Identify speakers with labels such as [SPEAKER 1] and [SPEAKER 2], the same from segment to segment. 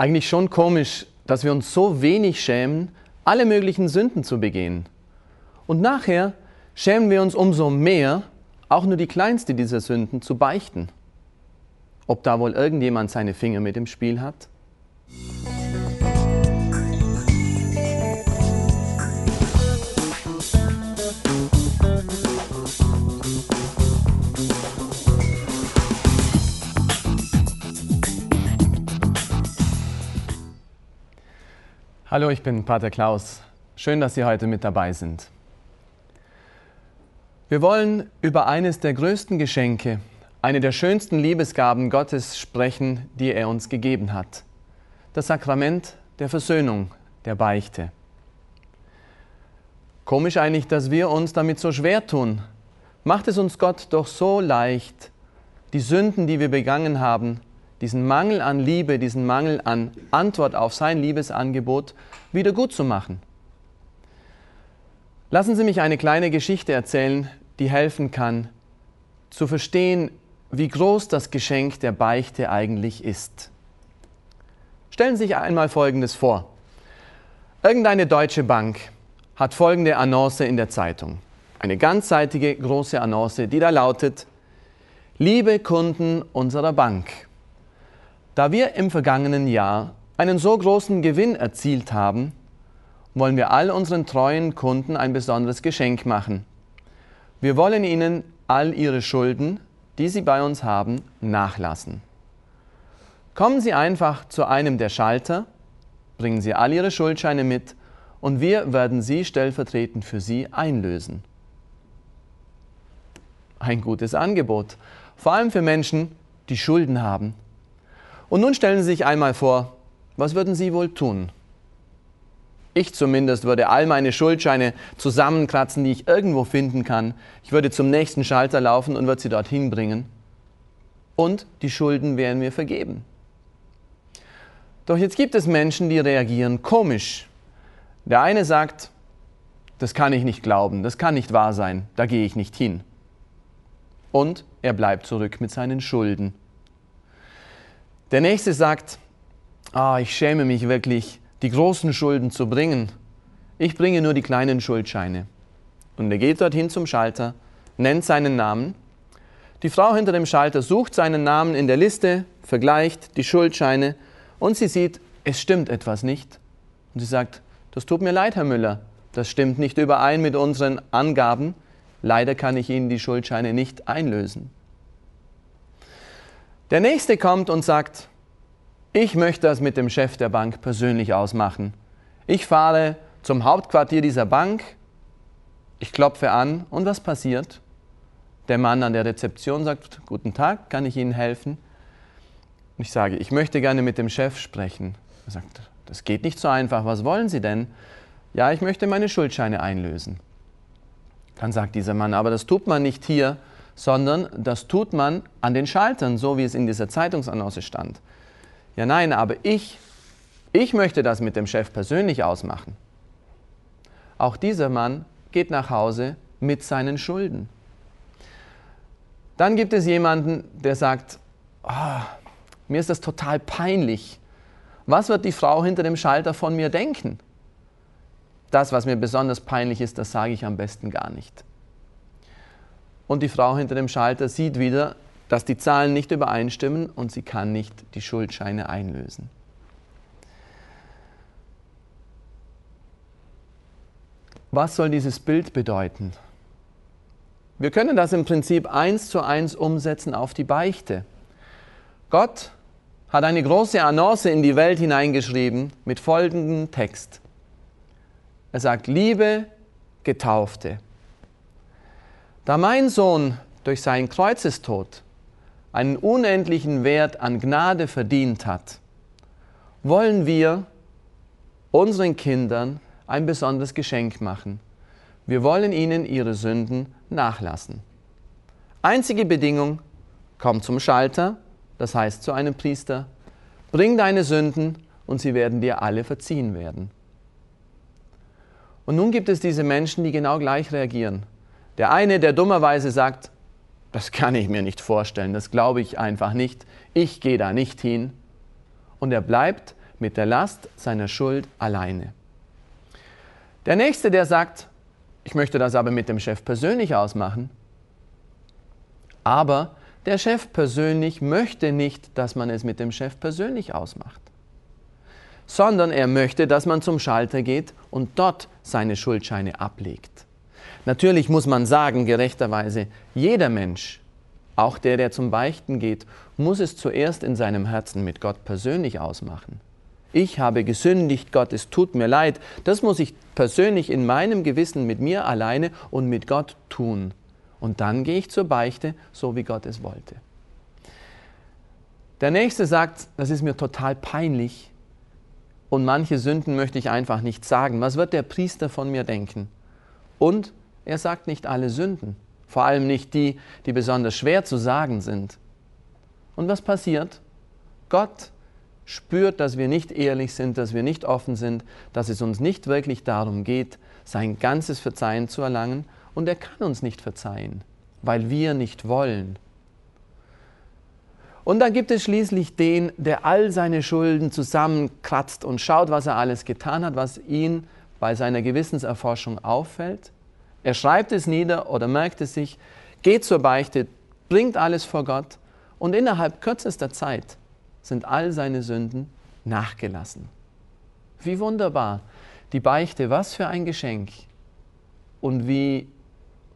[SPEAKER 1] Eigentlich schon komisch, dass wir uns so wenig schämen, alle möglichen Sünden zu begehen. Und nachher schämen wir uns umso mehr, auch nur die kleinste dieser Sünden zu beichten. Ob da wohl irgendjemand seine Finger mit im Spiel hat? Hallo, ich bin Pater Klaus. Schön, dass Sie heute mit dabei sind. Wir wollen über eines der größten Geschenke, eine der schönsten Liebesgaben Gottes sprechen, die er uns gegeben hat. Das Sakrament der Versöhnung, der Beichte. Komisch eigentlich, dass wir uns damit so schwer tun. Macht es uns Gott doch so leicht, die Sünden, die wir begangen haben, diesen Mangel an Liebe, diesen Mangel an Antwort auf sein Liebesangebot wieder gut zu machen. Lassen Sie mich eine kleine Geschichte erzählen, die helfen kann, zu verstehen, wie groß das Geschenk der Beichte eigentlich ist. Stellen Sie sich einmal Folgendes vor. Irgendeine deutsche Bank hat folgende Annonce in der Zeitung. Eine ganzseitige große Annonce, die da lautet, Liebe Kunden unserer Bank, da wir im vergangenen Jahr einen so großen Gewinn erzielt haben, wollen wir all unseren treuen Kunden ein besonderes Geschenk machen. Wir wollen ihnen all ihre Schulden, die sie bei uns haben, nachlassen. Kommen Sie einfach zu einem der Schalter, bringen Sie all Ihre Schuldscheine mit und wir werden sie stellvertretend für Sie einlösen. Ein gutes Angebot, vor allem für Menschen, die Schulden haben und nun stellen Sie sich einmal vor, was würden Sie wohl tun? Ich zumindest würde all meine Schuldscheine zusammenkratzen, die ich irgendwo finden kann. Ich würde zum nächsten Schalter laufen und würde sie dorthin bringen. Und die Schulden wären mir vergeben. Doch jetzt gibt es Menschen, die reagieren komisch. Der eine sagt, das kann ich nicht glauben, das kann nicht wahr sein, da gehe ich nicht hin. Und er bleibt zurück mit seinen Schulden. Der nächste sagt, ah, ich schäme mich wirklich, die großen Schulden zu bringen. Ich bringe nur die kleinen Schuldscheine. Und er geht dorthin zum Schalter, nennt seinen Namen. Die Frau hinter dem Schalter sucht seinen Namen in der Liste, vergleicht die Schuldscheine und sie sieht, es stimmt etwas nicht. Und sie sagt, das tut mir leid, Herr Müller, das stimmt nicht überein mit unseren Angaben. Leider kann ich Ihnen die Schuldscheine nicht einlösen. Der nächste kommt und sagt, ich möchte das mit dem Chef der Bank persönlich ausmachen. Ich fahre zum Hauptquartier dieser Bank, ich klopfe an und was passiert? Der Mann an der Rezeption sagt, guten Tag, kann ich Ihnen helfen? Und ich sage, ich möchte gerne mit dem Chef sprechen. Er sagt, das geht nicht so einfach, was wollen Sie denn? Ja, ich möchte meine Schuldscheine einlösen. Dann sagt dieser Mann, aber das tut man nicht hier, sondern das tut man an den Schaltern, so wie es in dieser Zeitungsannonce stand. Ja, nein, aber ich, ich möchte das mit dem Chef persönlich ausmachen. Auch dieser Mann geht nach Hause mit seinen Schulden. Dann gibt es jemanden, der sagt, oh, mir ist das total peinlich. Was wird die Frau hinter dem Schalter von mir denken? Das, was mir besonders peinlich ist, das sage ich am besten gar nicht und die Frau hinter dem Schalter sieht wieder, dass die Zahlen nicht übereinstimmen und sie kann nicht die Schuldscheine einlösen. Was soll dieses Bild bedeuten? Wir können das im Prinzip eins zu eins umsetzen auf die Beichte. Gott hat eine große Annonce in die Welt hineingeschrieben mit folgendem Text. Er sagt, liebe Getaufte, da mein Sohn durch seinen Kreuzestod einen unendlichen Wert an Gnade verdient hat, wollen wir unseren Kindern ein besonderes Geschenk machen. Wir wollen ihnen ihre Sünden nachlassen. Einzige Bedingung, komm zum Schalter, das heißt zu einem Priester, bring deine Sünden und sie werden dir alle verziehen werden. Und nun gibt es diese Menschen, die genau gleich reagieren. Der eine, der dummerweise sagt, das kann ich mir nicht vorstellen, das glaube ich einfach nicht, ich gehe da nicht hin. Und er bleibt mit der Last seiner Schuld alleine. Der nächste, der sagt, ich möchte das aber mit dem Chef persönlich ausmachen, aber der Chef persönlich möchte nicht, dass man es mit dem Chef persönlich ausmacht, sondern er möchte, dass man zum Schalter geht und dort seine Schuldscheine ablegt. Natürlich muss man sagen, gerechterweise, jeder Mensch, auch der, der zum Beichten geht, muss es zuerst in seinem Herzen mit Gott persönlich ausmachen. Ich habe gesündigt, Gott, es tut mir leid. Das muss ich persönlich in meinem Gewissen mit mir alleine und mit Gott tun. Und dann gehe ich zur Beichte, so wie Gott es wollte. Der nächste sagt, das ist mir total peinlich und manche Sünden möchte ich einfach nicht sagen. Was wird der Priester von mir denken? Und er sagt nicht alle Sünden, vor allem nicht die, die besonders schwer zu sagen sind. Und was passiert? Gott spürt, dass wir nicht ehrlich sind, dass wir nicht offen sind, dass es uns nicht wirklich darum geht, sein ganzes Verzeihen zu erlangen und er kann uns nicht verzeihen, weil wir nicht wollen. Und dann gibt es schließlich den, der all seine Schulden zusammenkratzt und schaut, was er alles getan hat, was ihn bei seiner Gewissenserforschung auffällt. Er schreibt es nieder oder merkt es sich, geht zur Beichte, bringt alles vor Gott und innerhalb kürzester Zeit sind all seine Sünden nachgelassen. Wie wunderbar. Die Beichte, was für ein Geschenk. Und wie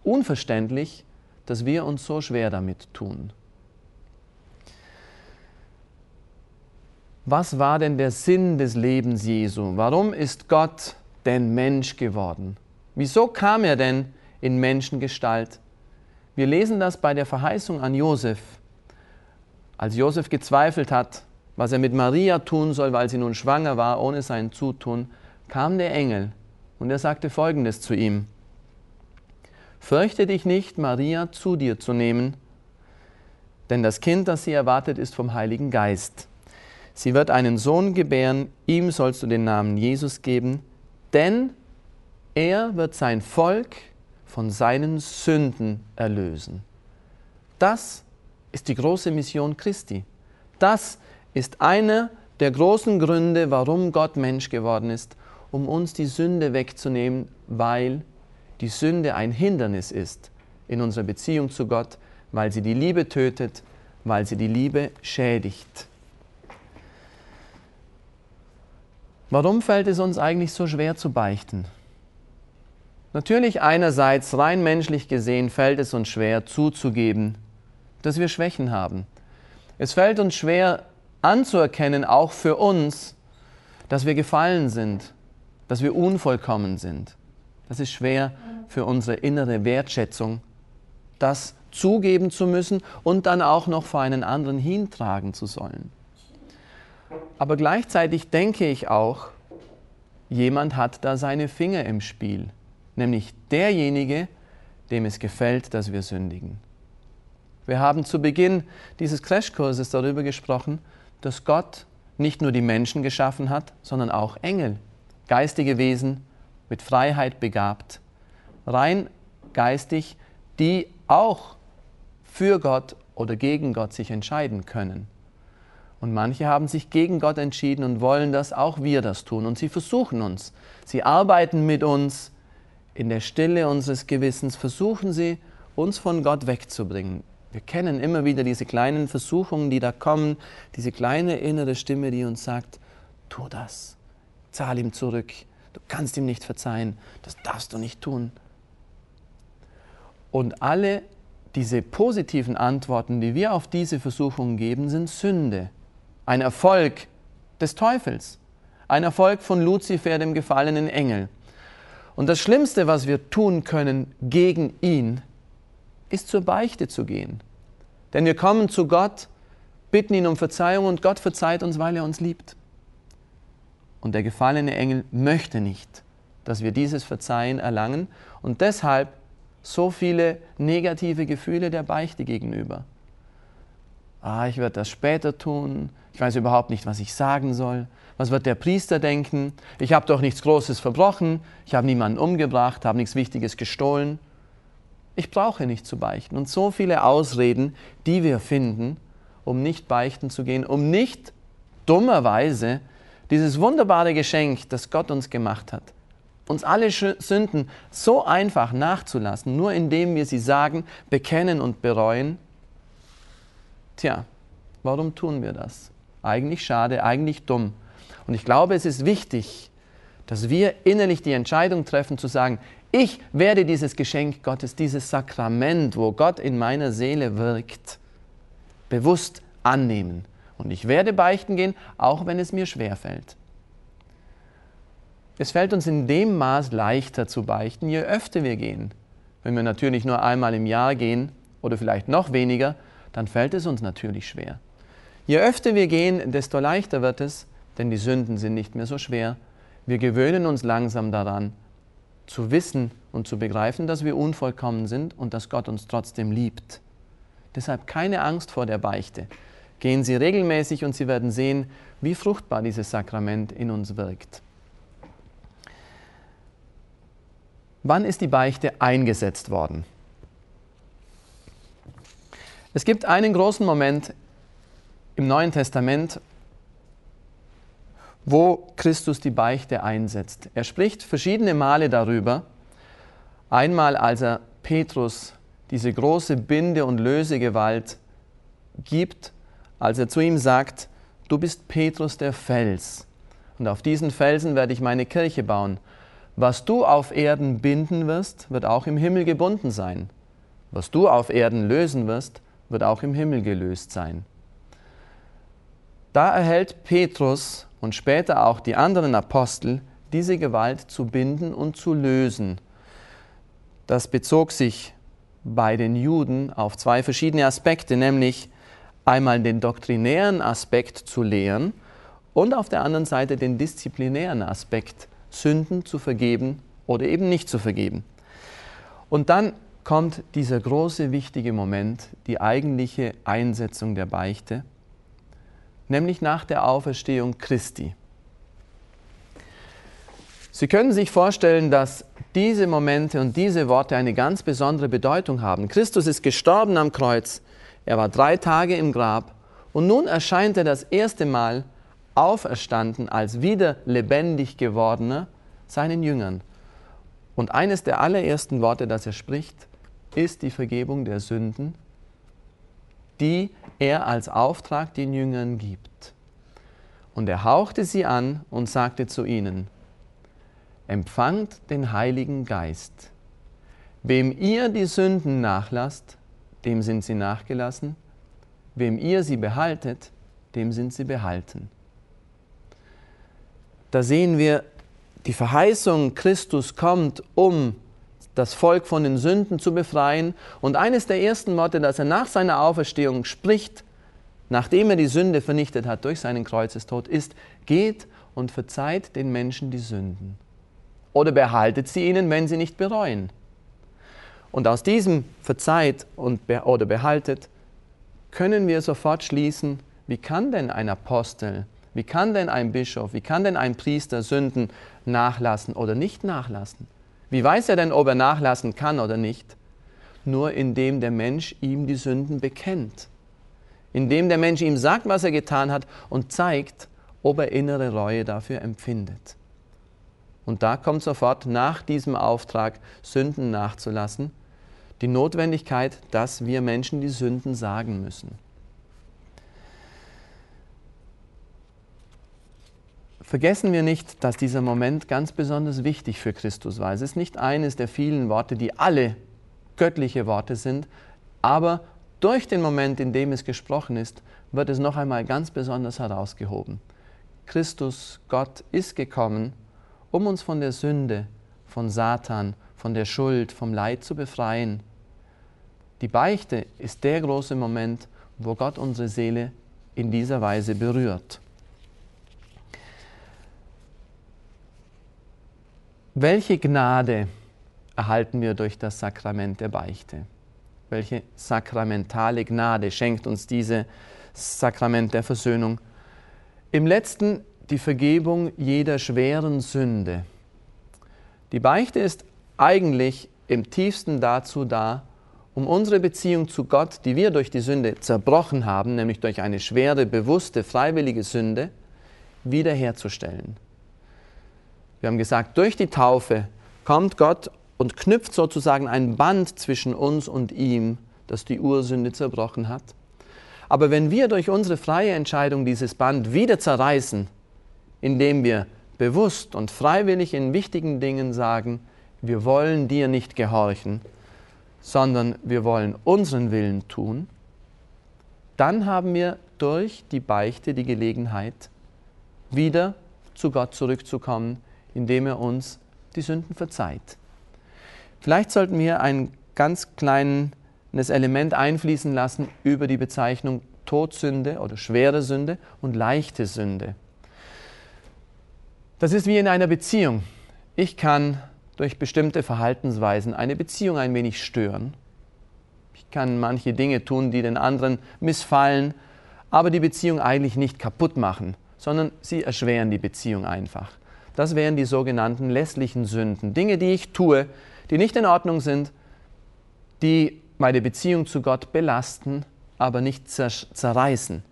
[SPEAKER 1] unverständlich, dass wir uns so schwer damit tun. Was war denn der Sinn des Lebens Jesu? Warum ist Gott denn Mensch geworden? Wieso kam er denn in Menschengestalt? Wir lesen das bei der Verheißung an Josef. Als Josef gezweifelt hat, was er mit Maria tun soll, weil sie nun schwanger war, ohne sein Zutun, kam der Engel und er sagte folgendes zu ihm. Fürchte dich nicht, Maria zu dir zu nehmen, denn das Kind, das sie erwartet, ist vom Heiligen Geist. Sie wird einen Sohn gebären, ihm sollst du den Namen Jesus geben, denn er wird sein Volk von seinen Sünden erlösen. Das ist die große Mission Christi. Das ist einer der großen Gründe, warum Gott Mensch geworden ist, um uns die Sünde wegzunehmen, weil die Sünde ein Hindernis ist in unserer Beziehung zu Gott, weil sie die Liebe tötet, weil sie die Liebe schädigt. Warum fällt es uns eigentlich so schwer zu beichten? Natürlich einerseits rein menschlich gesehen fällt es uns schwer zuzugeben, dass wir Schwächen haben. Es fällt uns schwer anzuerkennen, auch für uns, dass wir gefallen sind, dass wir unvollkommen sind. Das ist schwer für unsere innere Wertschätzung, das zugeben zu müssen und dann auch noch vor einen anderen hintragen zu sollen. Aber gleichzeitig denke ich auch, jemand hat da seine Finger im Spiel, nämlich derjenige, dem es gefällt, dass wir sündigen. Wir haben zu Beginn dieses Crashkurses darüber gesprochen, dass Gott nicht nur die Menschen geschaffen hat, sondern auch Engel, geistige Wesen mit Freiheit begabt, rein geistig, die auch für Gott oder gegen Gott sich entscheiden können. Und manche haben sich gegen Gott entschieden und wollen, dass auch wir das tun. Und sie versuchen uns. Sie arbeiten mit uns. In der Stille unseres Gewissens versuchen sie, uns von Gott wegzubringen. Wir kennen immer wieder diese kleinen Versuchungen, die da kommen, diese kleine innere Stimme, die uns sagt, tu das, zahl ihm zurück, du kannst ihm nicht verzeihen, das darfst du nicht tun. Und alle diese positiven Antworten, die wir auf diese Versuchungen geben, sind Sünde, ein Erfolg des Teufels, ein Erfolg von Luzifer, dem gefallenen Engel. Und das Schlimmste, was wir tun können gegen ihn, ist zur Beichte zu gehen. Denn wir kommen zu Gott, bitten ihn um Verzeihung und Gott verzeiht uns, weil er uns liebt. Und der gefallene Engel möchte nicht, dass wir dieses Verzeihen erlangen und deshalb so viele negative Gefühle der Beichte gegenüber. Ah, ich werde das später tun, ich weiß überhaupt nicht, was ich sagen soll. Was wird der Priester denken? Ich habe doch nichts Großes verbrochen, ich habe niemanden umgebracht, habe nichts Wichtiges gestohlen. Ich brauche nicht zu beichten. Und so viele Ausreden, die wir finden, um nicht beichten zu gehen, um nicht dummerweise dieses wunderbare Geschenk, das Gott uns gemacht hat, uns alle Sünden so einfach nachzulassen, nur indem wir sie sagen, bekennen und bereuen, tja, warum tun wir das? Eigentlich schade, eigentlich dumm. Und ich glaube, es ist wichtig, dass wir innerlich die Entscheidung treffen zu sagen, ich werde dieses Geschenk Gottes, dieses Sakrament, wo Gott in meiner Seele wirkt, bewusst annehmen. Und ich werde beichten gehen, auch wenn es mir schwer fällt. Es fällt uns in dem Maß leichter zu beichten, je öfter wir gehen. Wenn wir natürlich nur einmal im Jahr gehen oder vielleicht noch weniger, dann fällt es uns natürlich schwer. Je öfter wir gehen, desto leichter wird es, denn die Sünden sind nicht mehr so schwer. Wir gewöhnen uns langsam daran, zu wissen und zu begreifen, dass wir unvollkommen sind und dass Gott uns trotzdem liebt. Deshalb keine Angst vor der Beichte. Gehen Sie regelmäßig und Sie werden sehen, wie fruchtbar dieses Sakrament in uns wirkt. Wann ist die Beichte eingesetzt worden? Es gibt einen großen Moment im Neuen Testament, wo Christus die Beichte einsetzt. Er spricht verschiedene Male darüber. Einmal, als er Petrus diese große Binde- und Lösegewalt gibt, als er zu ihm sagt, du bist Petrus der Fels, und auf diesen Felsen werde ich meine Kirche bauen. Was du auf Erden binden wirst, wird auch im Himmel gebunden sein. Was du auf Erden lösen wirst, wird auch im Himmel gelöst sein. Da erhält Petrus und später auch die anderen Apostel diese Gewalt zu binden und zu lösen. Das bezog sich bei den Juden auf zwei verschiedene Aspekte, nämlich einmal den doktrinären Aspekt zu lehren und auf der anderen Seite den disziplinären Aspekt Sünden zu vergeben oder eben nicht zu vergeben. Und dann kommt dieser große, wichtige Moment, die eigentliche Einsetzung der Beichte, nämlich nach der Auferstehung Christi. Sie können sich vorstellen, dass diese Momente und diese Worte eine ganz besondere Bedeutung haben. Christus ist gestorben am Kreuz, er war drei Tage im Grab und nun erscheint er das erste Mal auferstanden als wieder lebendig gewordener seinen Jüngern. Und eines der allerersten Worte, das er spricht, ist die Vergebung der Sünden, die er als Auftrag den Jüngern gibt. Und er hauchte sie an und sagte zu ihnen, empfangt den Heiligen Geist. Wem ihr die Sünden nachlasst, dem sind sie nachgelassen, wem ihr sie behaltet, dem sind sie behalten. Da sehen wir die Verheißung, Christus kommt, um das Volk von den Sünden zu befreien. Und eines der ersten Worte, das er nach seiner Auferstehung spricht, nachdem er die Sünde vernichtet hat durch seinen Kreuzestod, ist, geht und verzeiht den Menschen die Sünden. Oder behaltet sie ihnen, wenn sie nicht bereuen. Und aus diesem verzeiht und be oder behaltet können wir sofort schließen, wie kann denn ein Apostel wie kann denn ein Bischof, wie kann denn ein Priester Sünden nachlassen oder nicht nachlassen? Wie weiß er denn, ob er nachlassen kann oder nicht? Nur indem der Mensch ihm die Sünden bekennt. Indem der Mensch ihm sagt, was er getan hat und zeigt, ob er innere Reue dafür empfindet. Und da kommt sofort nach diesem Auftrag, Sünden nachzulassen, die Notwendigkeit, dass wir Menschen die Sünden sagen müssen. Vergessen wir nicht, dass dieser Moment ganz besonders wichtig für Christus war. Es ist nicht eines der vielen Worte, die alle göttliche Worte sind, aber durch den Moment, in dem es gesprochen ist, wird es noch einmal ganz besonders herausgehoben. Christus, Gott, ist gekommen, um uns von der Sünde, von Satan, von der Schuld, vom Leid zu befreien. Die Beichte ist der große Moment, wo Gott unsere Seele in dieser Weise berührt. Welche Gnade erhalten wir durch das Sakrament der Beichte? Welche sakramentale Gnade schenkt uns dieses Sakrament der Versöhnung? Im letzten die Vergebung jeder schweren Sünde. Die Beichte ist eigentlich im tiefsten dazu da, um unsere Beziehung zu Gott, die wir durch die Sünde zerbrochen haben, nämlich durch eine schwere, bewusste, freiwillige Sünde, wiederherzustellen. Wir haben gesagt, durch die Taufe kommt Gott und knüpft sozusagen ein Band zwischen uns und ihm, das die Ursünde zerbrochen hat. Aber wenn wir durch unsere freie Entscheidung dieses Band wieder zerreißen, indem wir bewusst und freiwillig in wichtigen Dingen sagen, wir wollen dir nicht gehorchen, sondern wir wollen unseren Willen tun, dann haben wir durch die Beichte die Gelegenheit, wieder zu Gott zurückzukommen, indem er uns die Sünden verzeiht. Vielleicht sollten wir ein ganz kleines Element einfließen lassen über die Bezeichnung Todsünde oder schwere Sünde und leichte Sünde. Das ist wie in einer Beziehung. Ich kann durch bestimmte Verhaltensweisen eine Beziehung ein wenig stören. Ich kann manche Dinge tun, die den anderen missfallen, aber die Beziehung eigentlich nicht kaputt machen, sondern sie erschweren die Beziehung einfach. Das wären die sogenannten lässlichen Sünden. Dinge, die ich tue, die nicht in Ordnung sind, die meine Beziehung zu Gott belasten, aber nicht zerreißen.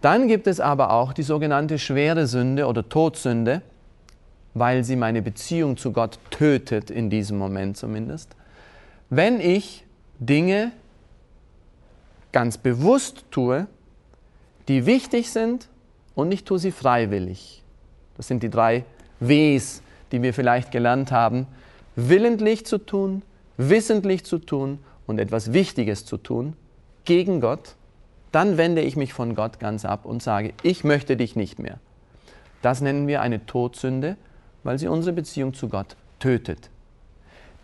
[SPEAKER 1] Dann gibt es aber auch die sogenannte schwere Sünde oder Todsünde, weil sie meine Beziehung zu Gott tötet, in diesem Moment zumindest. Wenn ich Dinge ganz bewusst tue, die wichtig sind und ich tue sie freiwillig. Das sind die drei Ws, die wir vielleicht gelernt haben. Willentlich zu tun, wissentlich zu tun und etwas Wichtiges zu tun gegen Gott, dann wende ich mich von Gott ganz ab und sage, ich möchte dich nicht mehr. Das nennen wir eine Todsünde, weil sie unsere Beziehung zu Gott tötet.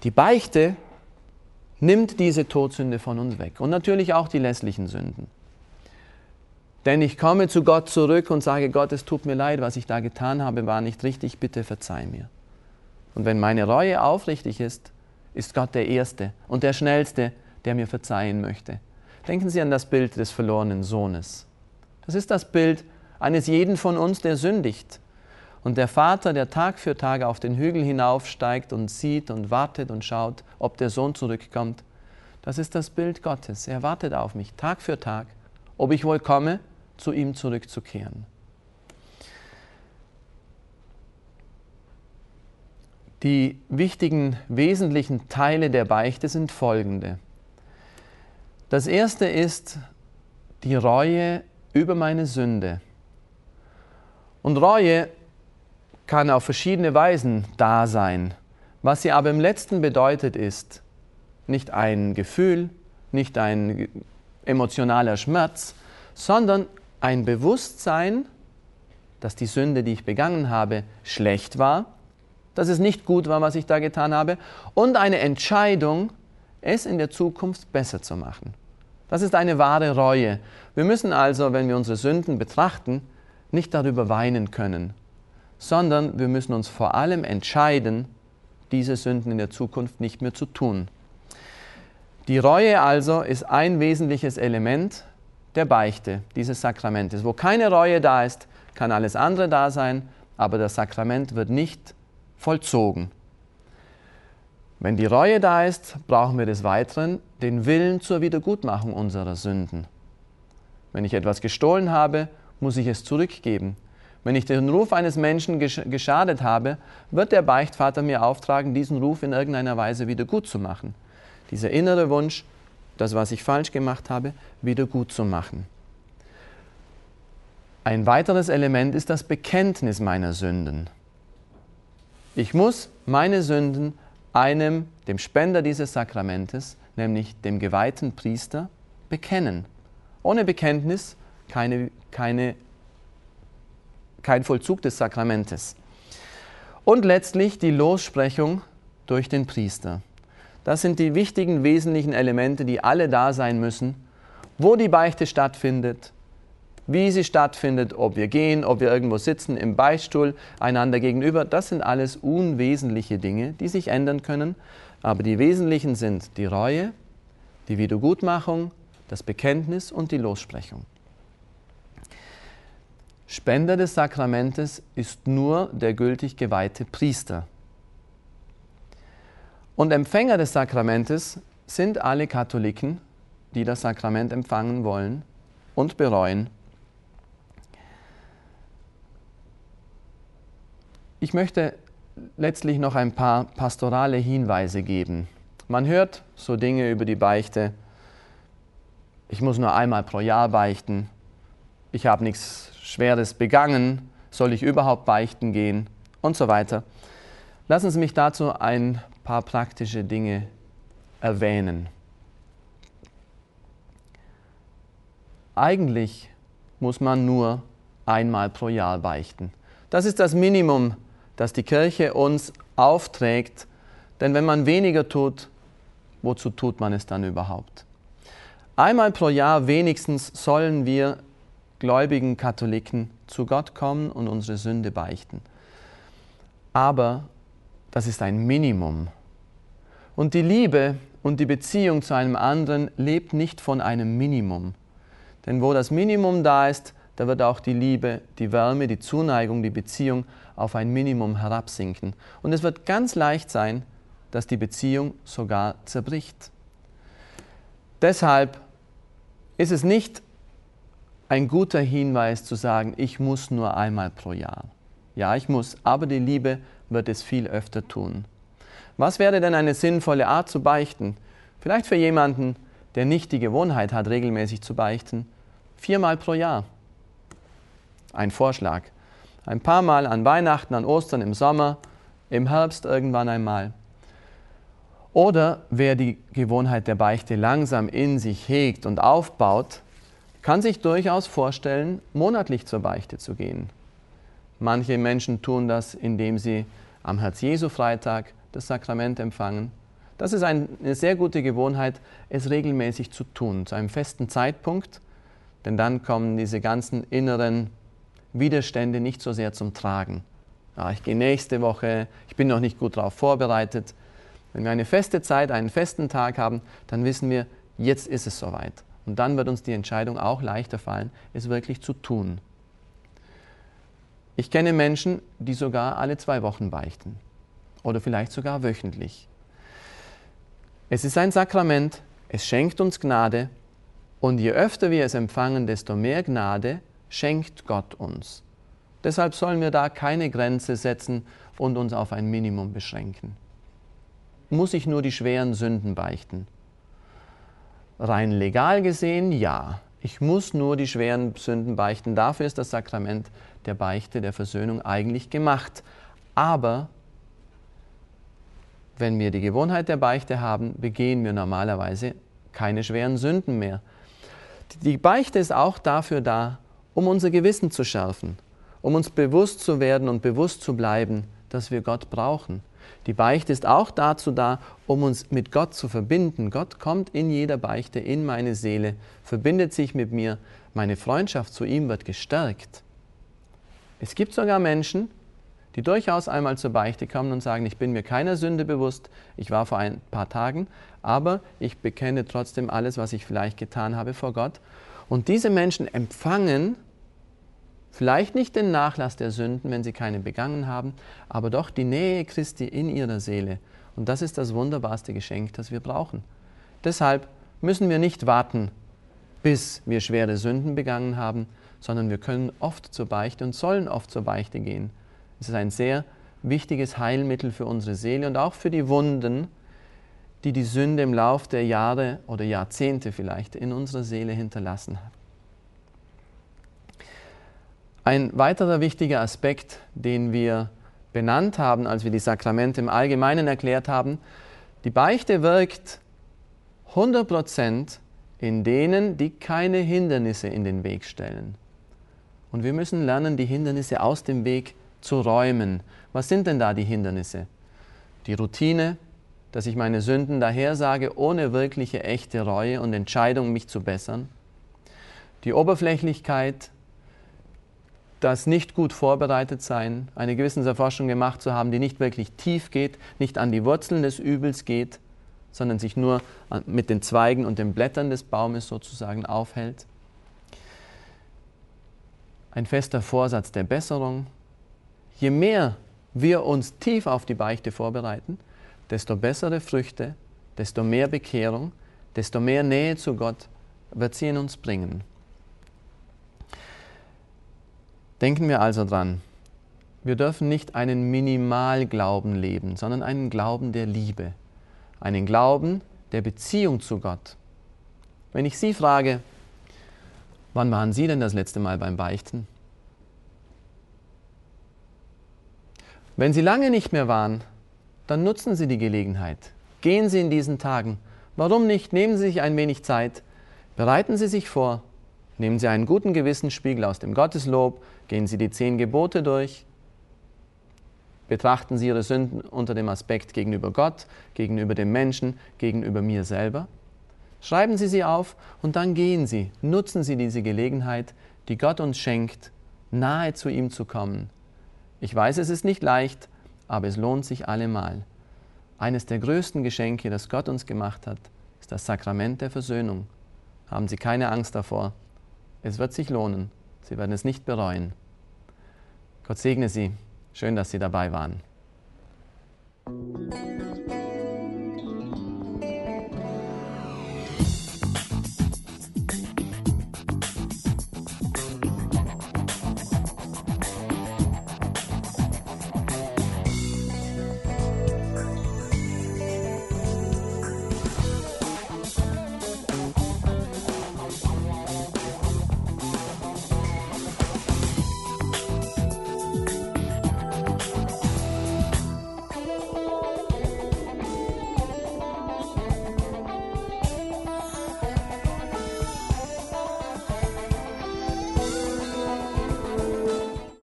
[SPEAKER 1] Die Beichte nimmt diese Todsünde von uns weg und natürlich auch die lässlichen Sünden. Denn ich komme zu Gott zurück und sage, Gott, es tut mir leid, was ich da getan habe, war nicht richtig, bitte verzeih mir. Und wenn meine Reue aufrichtig ist, ist Gott der Erste und der Schnellste, der mir verzeihen möchte. Denken Sie an das Bild des verlorenen Sohnes. Das ist das Bild eines jeden von uns, der sündigt. Und der Vater, der Tag für Tag auf den Hügel hinaufsteigt und sieht und wartet und schaut, ob der Sohn zurückkommt, das ist das Bild Gottes. Er wartet auf mich Tag für Tag, ob ich wohl komme zu ihm zurückzukehren. Die wichtigen, wesentlichen Teile der Beichte sind folgende. Das erste ist die Reue über meine Sünde. Und Reue kann auf verschiedene Weisen da sein. Was sie aber im letzten bedeutet ist, nicht ein Gefühl, nicht ein emotionaler Schmerz, sondern ein Bewusstsein, dass die Sünde, die ich begangen habe, schlecht war, dass es nicht gut war, was ich da getan habe, und eine Entscheidung, es in der Zukunft besser zu machen. Das ist eine wahre Reue. Wir müssen also, wenn wir unsere Sünden betrachten, nicht darüber weinen können, sondern wir müssen uns vor allem entscheiden, diese Sünden in der Zukunft nicht mehr zu tun. Die Reue also ist ein wesentliches Element der Beichte, dieses Sakramentes. Wo keine Reue da ist, kann alles andere da sein, aber das Sakrament wird nicht vollzogen. Wenn die Reue da ist, brauchen wir des Weiteren den Willen zur Wiedergutmachung unserer Sünden. Wenn ich etwas gestohlen habe, muss ich es zurückgeben. Wenn ich den Ruf eines Menschen geschadet habe, wird der Beichtvater mir auftragen, diesen Ruf in irgendeiner Weise wieder gut zu machen. Dieser innere Wunsch, das, was ich falsch gemacht habe, wieder gut zu machen. Ein weiteres Element ist das Bekenntnis meiner Sünden. Ich muss meine Sünden einem, dem Spender dieses Sakramentes, nämlich dem geweihten Priester, bekennen. Ohne Bekenntnis keine, keine, kein Vollzug des Sakramentes. Und letztlich die Lossprechung durch den Priester. Das sind die wichtigen, wesentlichen Elemente, die alle da sein müssen, wo die Beichte stattfindet, wie sie stattfindet, ob wir gehen, ob wir irgendwo sitzen im Beichtstuhl einander gegenüber. Das sind alles unwesentliche Dinge, die sich ändern können. Aber die wesentlichen sind die Reue, die Wiedergutmachung, das Bekenntnis und die Lossprechung. Spender des Sakramentes ist nur der gültig geweihte Priester. Und Empfänger des Sakramentes sind alle Katholiken, die das Sakrament empfangen wollen und bereuen. Ich möchte letztlich noch ein paar pastorale Hinweise geben. Man hört so Dinge über die Beichte. Ich muss nur einmal pro Jahr beichten. Ich habe nichts Schweres begangen. Soll ich überhaupt beichten gehen? Und so weiter. Lassen Sie mich dazu ein paar praktische Dinge erwähnen. Eigentlich muss man nur einmal pro Jahr beichten. Das ist das Minimum, das die Kirche uns aufträgt, denn wenn man weniger tut, wozu tut man es dann überhaupt? Einmal pro Jahr wenigstens sollen wir gläubigen Katholiken zu Gott kommen und unsere Sünde beichten. Aber das ist ein Minimum. Und die Liebe und die Beziehung zu einem anderen lebt nicht von einem Minimum. Denn wo das Minimum da ist, da wird auch die Liebe, die Wärme, die Zuneigung, die Beziehung auf ein Minimum herabsinken. Und es wird ganz leicht sein, dass die Beziehung sogar zerbricht. Deshalb ist es nicht ein guter Hinweis zu sagen, ich muss nur einmal pro Jahr. Ja, ich muss, aber die Liebe wird es viel öfter tun. Was wäre denn eine sinnvolle Art zu beichten? Vielleicht für jemanden, der nicht die Gewohnheit hat, regelmäßig zu beichten, viermal pro Jahr. Ein Vorschlag. Ein paar Mal an Weihnachten, an Ostern, im Sommer, im Herbst irgendwann einmal. Oder wer die Gewohnheit der Beichte langsam in sich hegt und aufbaut, kann sich durchaus vorstellen, monatlich zur Beichte zu gehen. Manche Menschen tun das, indem sie am Herz-Jesu-Freitag das Sakrament empfangen. Das ist eine sehr gute Gewohnheit, es regelmäßig zu tun, zu einem festen Zeitpunkt, denn dann kommen diese ganzen inneren Widerstände nicht so sehr zum Tragen. Ja, ich gehe nächste Woche, ich bin noch nicht gut darauf vorbereitet. Wenn wir eine feste Zeit, einen festen Tag haben, dann wissen wir, jetzt ist es soweit. Und dann wird uns die Entscheidung auch leichter fallen, es wirklich zu tun. Ich kenne Menschen, die sogar alle zwei Wochen beichten oder vielleicht sogar wöchentlich. Es ist ein Sakrament, es schenkt uns Gnade und je öfter wir es empfangen, desto mehr Gnade schenkt Gott uns. Deshalb sollen wir da keine Grenze setzen und uns auf ein Minimum beschränken. Muss ich nur die schweren Sünden beichten? Rein legal gesehen ja. Ich muss nur die schweren Sünden beichten. Dafür ist das Sakrament der Beichte, der Versöhnung eigentlich gemacht. Aber wenn wir die Gewohnheit der Beichte haben, begehen wir normalerweise keine schweren Sünden mehr. Die Beichte ist auch dafür da, um unser Gewissen zu schärfen, um uns bewusst zu werden und bewusst zu bleiben, dass wir Gott brauchen. Die Beichte ist auch dazu da, um uns mit Gott zu verbinden. Gott kommt in jeder Beichte in meine Seele, verbindet sich mit mir, meine Freundschaft zu ihm wird gestärkt. Es gibt sogar Menschen, die durchaus einmal zur Beichte kommen und sagen, ich bin mir keiner Sünde bewusst, ich war vor ein paar Tagen, aber ich bekenne trotzdem alles, was ich vielleicht getan habe vor Gott. Und diese Menschen empfangen vielleicht nicht den Nachlass der Sünden, wenn sie keine begangen haben, aber doch die Nähe Christi in ihrer Seele. Und das ist das wunderbarste Geschenk, das wir brauchen. Deshalb müssen wir nicht warten, bis wir schwere Sünden begangen haben, sondern wir können oft zur Beichte und sollen oft zur Beichte gehen. Es ist ein sehr wichtiges Heilmittel für unsere Seele und auch für die Wunden, die die Sünde im Lauf der Jahre oder Jahrzehnte vielleicht in unserer Seele hinterlassen hat. Ein weiterer wichtiger Aspekt, den wir benannt haben, als wir die Sakramente im Allgemeinen erklärt haben, die Beichte wirkt 100% in denen, die keine Hindernisse in den Weg stellen. Und wir müssen lernen, die Hindernisse aus dem Weg zu räumen. Was sind denn da die Hindernisse? Die Routine, dass ich meine Sünden dahersage, ohne wirkliche echte Reue und Entscheidung, mich zu bessern. Die Oberflächlichkeit, das nicht gut vorbereitet sein, eine Gewissenserforschung gemacht zu haben, die nicht wirklich tief geht, nicht an die Wurzeln des Übels geht, sondern sich nur mit den Zweigen und den Blättern des Baumes sozusagen aufhält. Ein fester Vorsatz der Besserung, je mehr wir uns tief auf die Beichte vorbereiten, desto bessere Früchte, desto mehr Bekehrung, desto mehr Nähe zu Gott wird sie in uns bringen. Denken wir also dran, Wir dürfen nicht einen Minimalglauben leben, sondern einen Glauben der Liebe, einen Glauben der Beziehung zu Gott. Wenn ich Sie frage, wann waren Sie denn das letzte Mal beim Beichten? Wenn Sie lange nicht mehr waren, dann nutzen Sie die Gelegenheit. Gehen Sie in diesen Tagen. Warum nicht? Nehmen Sie sich ein wenig Zeit. Bereiten Sie sich vor. Nehmen Sie einen guten Gewissensspiegel aus dem Gotteslob. Gehen Sie die zehn Gebote durch. Betrachten Sie Ihre Sünden unter dem Aspekt gegenüber Gott, gegenüber dem Menschen, gegenüber mir selber. Schreiben Sie sie auf und dann gehen Sie. Nutzen Sie diese Gelegenheit, die Gott uns schenkt, nahe zu ihm zu kommen ich weiß, es ist nicht leicht, aber es lohnt sich allemal. Eines der größten Geschenke, das Gott uns gemacht hat, ist das Sakrament der Versöhnung. Haben Sie keine Angst davor. Es wird sich lohnen. Sie werden es nicht bereuen. Gott segne Sie. Schön, dass Sie dabei waren.